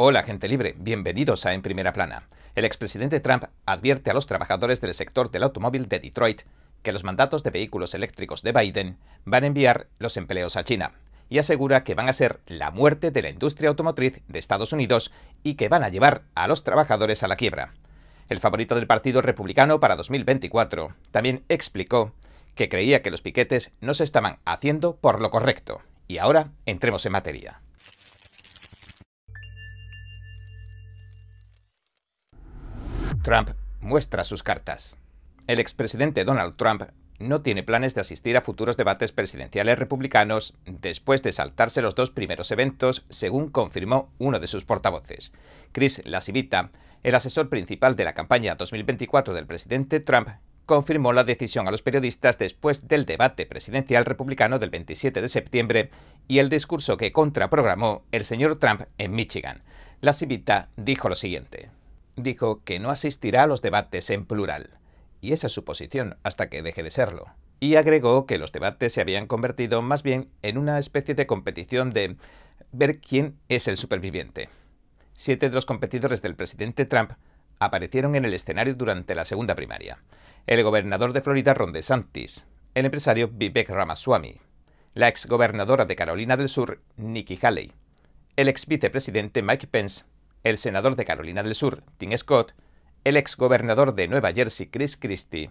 Hola, gente libre, bienvenidos a En Primera Plana. El expresidente Trump advierte a los trabajadores del sector del automóvil de Detroit que los mandatos de vehículos eléctricos de Biden van a enviar los empleos a China y asegura que van a ser la muerte de la industria automotriz de Estados Unidos y que van a llevar a los trabajadores a la quiebra. El favorito del Partido Republicano para 2024 también explicó que creía que los piquetes no se estaban haciendo por lo correcto. Y ahora entremos en materia. Trump muestra sus cartas. El expresidente Donald Trump no tiene planes de asistir a futuros debates presidenciales republicanos después de saltarse los dos primeros eventos, según confirmó uno de sus portavoces. Chris Lasivita, el asesor principal de la campaña 2024 del presidente Trump, confirmó la decisión a los periodistas después del debate presidencial republicano del 27 de septiembre y el discurso que contraprogramó el señor Trump en Michigan. Lasivita dijo lo siguiente dijo que no asistirá a los debates en plural, y esa es su posición hasta que deje de serlo. Y agregó que los debates se habían convertido más bien en una especie de competición de ver quién es el superviviente. Siete de los competidores del presidente Trump aparecieron en el escenario durante la segunda primaria. El gobernador de Florida Ron DeSantis, el empresario Vivek Ramaswamy, la exgobernadora de Carolina del Sur Nikki Haley, el ex vicepresidente Mike Pence el senador de Carolina del Sur, Tim Scott, el ex gobernador de Nueva Jersey, Chris Christie,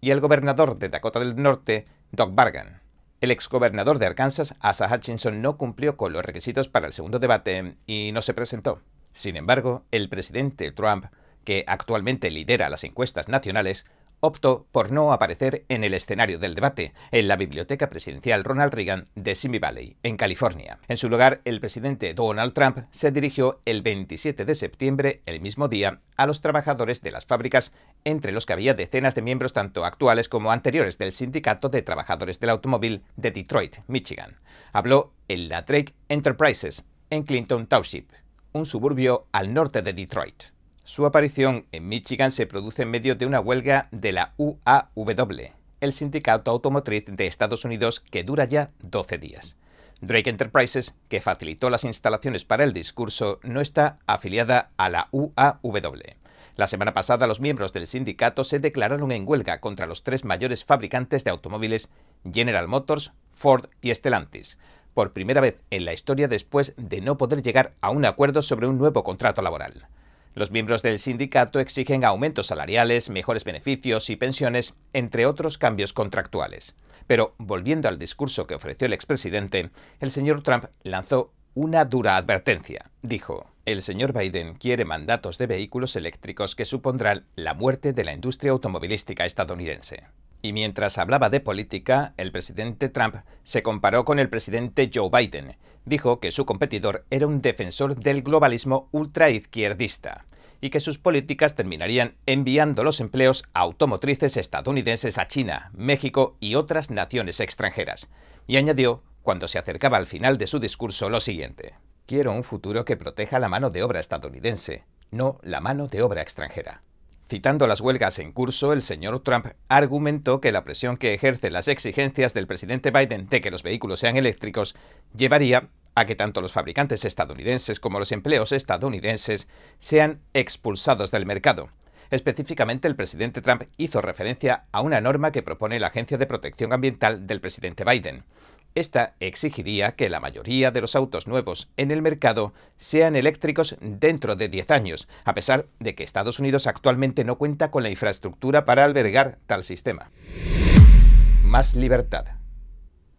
y el gobernador de Dakota del Norte, Doug Bargan. El ex gobernador de Arkansas, Asa Hutchinson, no cumplió con los requisitos para el segundo debate y no se presentó. Sin embargo, el presidente Trump, que actualmente lidera las encuestas nacionales, optó por no aparecer en el escenario del debate, en la Biblioteca Presidencial Ronald Reagan de Simi Valley, en California. En su lugar, el presidente Donald Trump se dirigió el 27 de septiembre, el mismo día, a los trabajadores de las fábricas, entre los que había decenas de miembros tanto actuales como anteriores del Sindicato de Trabajadores del Automóvil de Detroit, Michigan. Habló en la Drake Enterprises, en Clinton Township, un suburbio al norte de Detroit. Su aparición en Michigan se produce en medio de una huelga de la UAW, el sindicato automotriz de Estados Unidos que dura ya 12 días. Drake Enterprises, que facilitó las instalaciones para el discurso, no está afiliada a la UAW. La semana pasada los miembros del sindicato se declararon en huelga contra los tres mayores fabricantes de automóviles, General Motors, Ford y Stellantis, por primera vez en la historia después de no poder llegar a un acuerdo sobre un nuevo contrato laboral. Los miembros del sindicato exigen aumentos salariales, mejores beneficios y pensiones, entre otros cambios contractuales. Pero, volviendo al discurso que ofreció el expresidente, el señor Trump lanzó una dura advertencia. Dijo, el señor Biden quiere mandatos de vehículos eléctricos que supondrán la muerte de la industria automovilística estadounidense. Y mientras hablaba de política, el presidente Trump se comparó con el presidente Joe Biden. Dijo que su competidor era un defensor del globalismo ultraizquierdista y que sus políticas terminarían enviando los empleos automotrices estadounidenses a China, México y otras naciones extranjeras. Y añadió, cuando se acercaba al final de su discurso, lo siguiente. Quiero un futuro que proteja la mano de obra estadounidense, no la mano de obra extranjera. Citando las huelgas en curso, el señor Trump argumentó que la presión que ejercen las exigencias del presidente Biden de que los vehículos sean eléctricos llevaría a que tanto los fabricantes estadounidenses como los empleos estadounidenses sean expulsados del mercado. Específicamente, el presidente Trump hizo referencia a una norma que propone la Agencia de Protección Ambiental del presidente Biden. Esta exigiría que la mayoría de los autos nuevos en el mercado sean eléctricos dentro de 10 años, a pesar de que Estados Unidos actualmente no cuenta con la infraestructura para albergar tal sistema. Más libertad.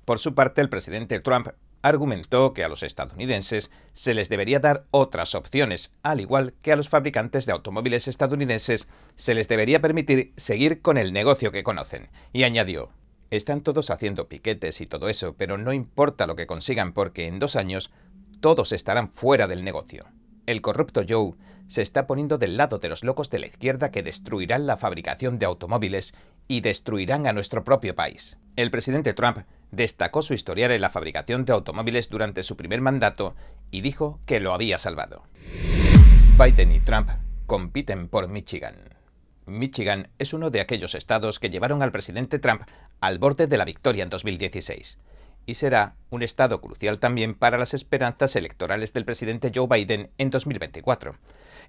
Por su parte, el presidente Trump argumentó que a los estadounidenses se les debería dar otras opciones, al igual que a los fabricantes de automóviles estadounidenses se les debería permitir seguir con el negocio que conocen, y añadió, están todos haciendo piquetes y todo eso, pero no importa lo que consigan porque en dos años todos estarán fuera del negocio. El corrupto Joe se está poniendo del lado de los locos de la izquierda que destruirán la fabricación de automóviles y destruirán a nuestro propio país. El presidente Trump destacó su historial en la fabricación de automóviles durante su primer mandato y dijo que lo había salvado. Biden y Trump compiten por Michigan. Michigan es uno de aquellos estados que llevaron al presidente Trump al borde de la victoria en 2016. y será un estado crucial también para las esperanzas electorales del presidente Joe Biden en 2024.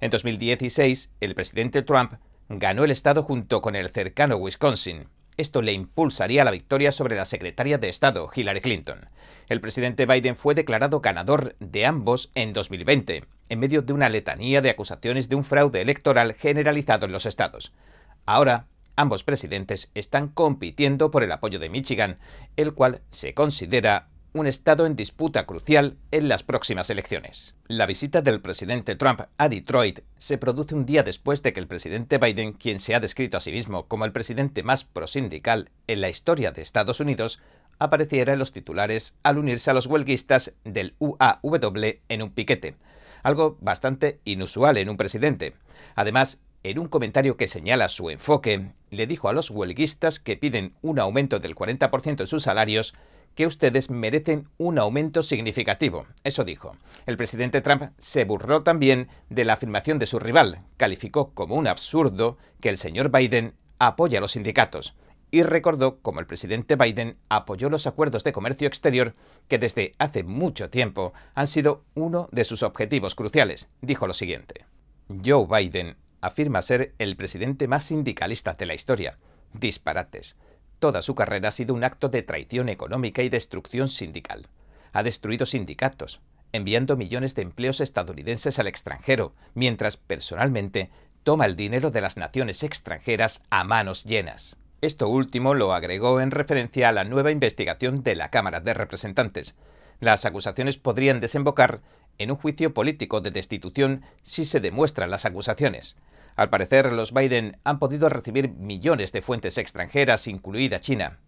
En 2016, el presidente Trump ganó el estado junto con el cercano Wisconsin. Esto le impulsaría la victoria sobre la secretaria de Estado, Hillary Clinton. El presidente Biden fue declarado ganador de ambos en 2020, en medio de una letanía de acusaciones de un fraude electoral generalizado en los estados. Ahora, ambos presidentes están compitiendo por el apoyo de Michigan, el cual se considera un estado en disputa crucial en las próximas elecciones. La visita del presidente Trump a Detroit se produce un día después de que el presidente Biden, quien se ha descrito a sí mismo como el presidente más prosindical en la historia de Estados Unidos, apareciera en los titulares al unirse a los huelguistas del UAW en un piquete, algo bastante inusual en un presidente. Además, en un comentario que señala su enfoque, le dijo a los huelguistas que piden un aumento del 40% en sus salarios que ustedes merecen un aumento significativo. Eso dijo. El presidente Trump se burló también de la afirmación de su rival. Calificó como un absurdo que el señor Biden apoya a los sindicatos. Y recordó cómo el presidente Biden apoyó los acuerdos de comercio exterior que desde hace mucho tiempo han sido uno de sus objetivos cruciales. Dijo lo siguiente. Joe Biden afirma ser el presidente más sindicalista de la historia. Disparates. Toda su carrera ha sido un acto de traición económica y destrucción sindical. Ha destruido sindicatos, enviando millones de empleos estadounidenses al extranjero, mientras personalmente toma el dinero de las naciones extranjeras a manos llenas. Esto último lo agregó en referencia a la nueva investigación de la Cámara de Representantes. Las acusaciones podrían desembocar en un juicio político de destitución si se demuestran las acusaciones. Al parecer, los Biden han podido recibir millones de fuentes extranjeras, incluida China.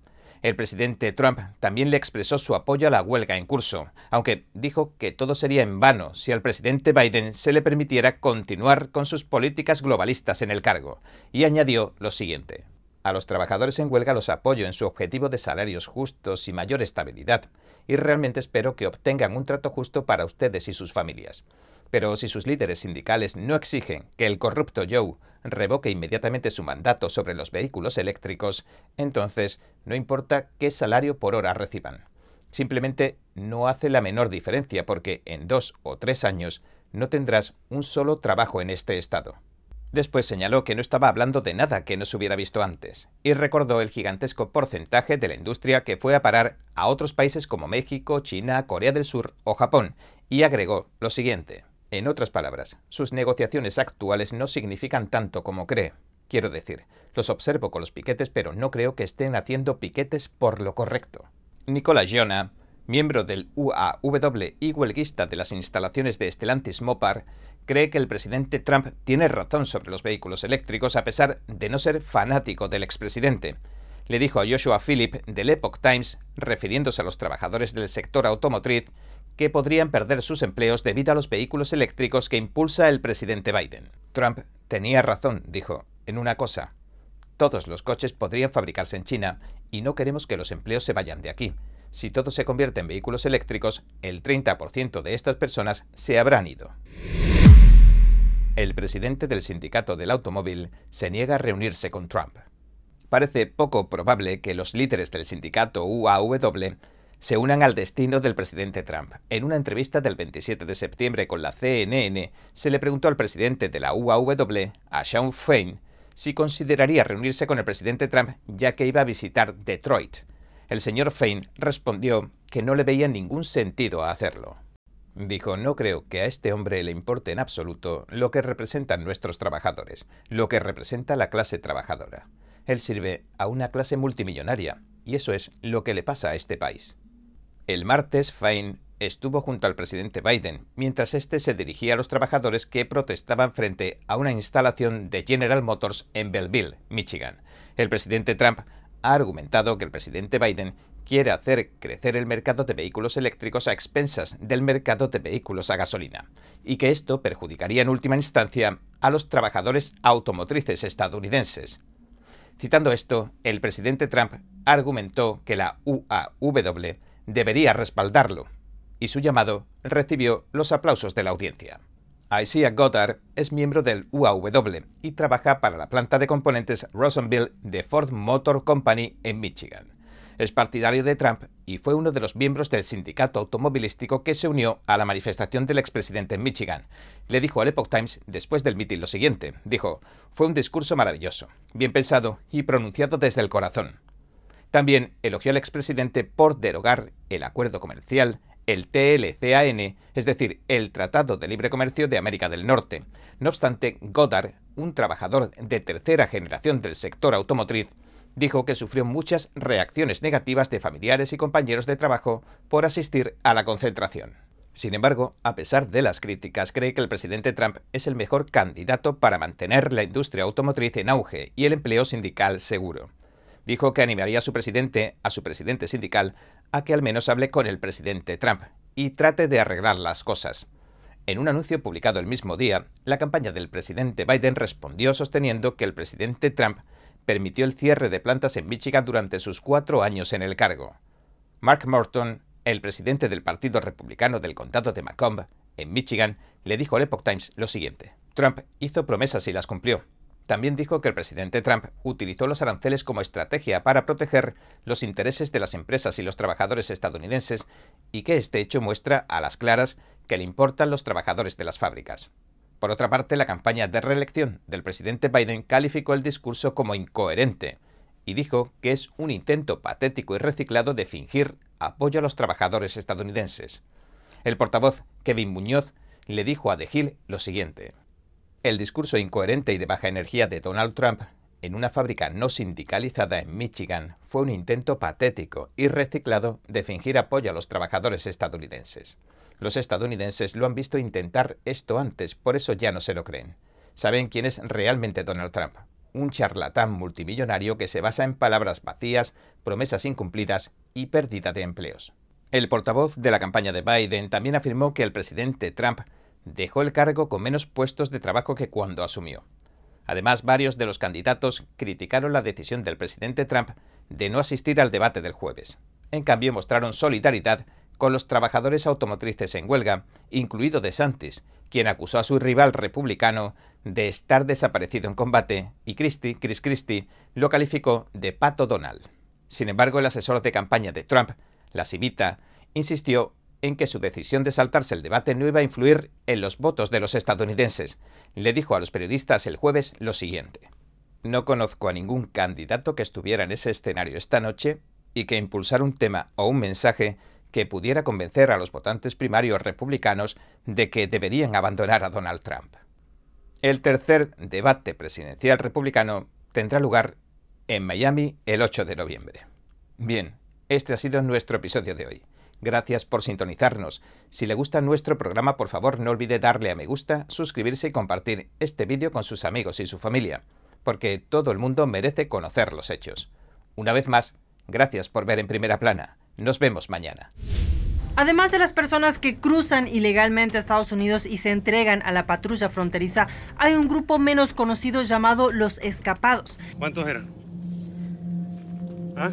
El presidente Trump también le expresó su apoyo a la huelga en curso, aunque dijo que todo sería en vano si al presidente Biden se le permitiera continuar con sus políticas globalistas en el cargo, y añadió lo siguiente. A los trabajadores en huelga los apoyo en su objetivo de salarios justos y mayor estabilidad, y realmente espero que obtengan un trato justo para ustedes y sus familias. Pero si sus líderes sindicales no exigen que el corrupto Joe revoque inmediatamente su mandato sobre los vehículos eléctricos, entonces no importa qué salario por hora reciban. Simplemente no hace la menor diferencia porque en dos o tres años no tendrás un solo trabajo en este estado. Después señaló que no estaba hablando de nada que no se hubiera visto antes, y recordó el gigantesco porcentaje de la industria que fue a parar a otros países como México, China, Corea del Sur o Japón, y agregó lo siguiente. En otras palabras, sus negociaciones actuales no significan tanto como cree. Quiero decir, los observo con los piquetes, pero no creo que estén haciendo piquetes por lo correcto. Nicola Giona, miembro del UAW y huelguista de las instalaciones de Stellantis Mopar, cree que el presidente Trump tiene razón sobre los vehículos eléctricos a pesar de no ser fanático del expresidente. Le dijo a Joshua Philip del Epoch Times, refiriéndose a los trabajadores del sector automotriz, que podrían perder sus empleos debido a los vehículos eléctricos que impulsa el presidente Biden. Trump tenía razón, dijo, en una cosa. Todos los coches podrían fabricarse en China y no queremos que los empleos se vayan de aquí. Si todo se convierte en vehículos eléctricos, el 30% de estas personas se habrán ido. El presidente del sindicato del automóvil se niega a reunirse con Trump. Parece poco probable que los líderes del sindicato UAW se unan al destino del presidente Trump. En una entrevista del 27 de septiembre con la CNN, se le preguntó al presidente de la UAW, a Sean Fein, si consideraría reunirse con el presidente Trump ya que iba a visitar Detroit. El señor Fein respondió que no le veía ningún sentido a hacerlo. Dijo, no creo que a este hombre le importe en absoluto lo que representan nuestros trabajadores, lo que representa la clase trabajadora. Él sirve a una clase multimillonaria, y eso es lo que le pasa a este país. El martes, Fein estuvo junto al presidente Biden, mientras este se dirigía a los trabajadores que protestaban frente a una instalación de General Motors en Belleville, Michigan. El presidente Trump ha argumentado que el presidente Biden quiere hacer crecer el mercado de vehículos eléctricos a expensas del mercado de vehículos a gasolina, y que esto perjudicaría en última instancia a los trabajadores automotrices estadounidenses. Citando esto, el presidente Trump argumentó que la UAW debería respaldarlo, y su llamado recibió los aplausos de la audiencia. Isaiah Goddard es miembro del UAW y trabaja para la planta de componentes Rosenville de Ford Motor Company en Michigan. Es partidario de Trump y fue uno de los miembros del sindicato automovilístico que se unió a la manifestación del expresidente en Michigan. Le dijo al Epoch Times después del mitin lo siguiente. Dijo, fue un discurso maravilloso, bien pensado y pronunciado desde el corazón. También elogió al expresidente por derogar el acuerdo comercial, el TLCAN, es decir, el Tratado de Libre Comercio de América del Norte. No obstante, Goddard, un trabajador de tercera generación del sector automotriz, dijo que sufrió muchas reacciones negativas de familiares y compañeros de trabajo por asistir a la concentración. Sin embargo, a pesar de las críticas, cree que el presidente Trump es el mejor candidato para mantener la industria automotriz en auge y el empleo sindical seguro. Dijo que animaría a su presidente, a su presidente sindical, a que al menos hable con el presidente Trump y trate de arreglar las cosas. En un anuncio publicado el mismo día, la campaña del presidente Biden respondió sosteniendo que el presidente Trump permitió el cierre de plantas en Michigan durante sus cuatro años en el cargo. Mark Morton, el presidente del Partido Republicano del Condado de Macomb, en Michigan, le dijo al Epoch Times lo siguiente. Trump hizo promesas y las cumplió. También dijo que el presidente Trump utilizó los aranceles como estrategia para proteger los intereses de las empresas y los trabajadores estadounidenses y que este hecho muestra a las claras que le importan los trabajadores de las fábricas. Por otra parte, la campaña de reelección del presidente Biden calificó el discurso como incoherente y dijo que es un intento patético y reciclado de fingir apoyo a los trabajadores estadounidenses. El portavoz Kevin Muñoz le dijo a The Hill lo siguiente. El discurso incoherente y de baja energía de Donald Trump en una fábrica no sindicalizada en Michigan fue un intento patético y reciclado de fingir apoyo a los trabajadores estadounidenses. Los estadounidenses lo han visto intentar esto antes, por eso ya no se lo creen. Saben quién es realmente Donald Trump. Un charlatán multimillonario que se basa en palabras vacías, promesas incumplidas y pérdida de empleos. El portavoz de la campaña de Biden también afirmó que el presidente Trump dejó el cargo con menos puestos de trabajo que cuando asumió. Además, varios de los candidatos criticaron la decisión del presidente Trump de no asistir al debate del jueves. En cambio, mostraron solidaridad con los trabajadores automotrices en huelga, incluido De Santis, quien acusó a su rival republicano de estar desaparecido en combate, y Christie, Chris Christie, lo calificó de pato Donald. Sin embargo, el asesor de campaña de Trump, la Civita, insistió en que su decisión de saltarse el debate no iba a influir en los votos de los estadounidenses. Le dijo a los periodistas el jueves lo siguiente. No conozco a ningún candidato que estuviera en ese escenario esta noche y que impulsara un tema o un mensaje que pudiera convencer a los votantes primarios republicanos de que deberían abandonar a Donald Trump. El tercer debate presidencial republicano tendrá lugar en Miami el 8 de noviembre. Bien, este ha sido nuestro episodio de hoy. Gracias por sintonizarnos. Si le gusta nuestro programa, por favor no olvide darle a me gusta, suscribirse y compartir este vídeo con sus amigos y su familia, porque todo el mundo merece conocer los hechos. Una vez más, gracias por ver en primera plana. Nos vemos mañana. Además de las personas que cruzan ilegalmente a Estados Unidos y se entregan a la patrulla fronteriza, hay un grupo menos conocido llamado los escapados. ¿Cuántos eran? ¿Ah?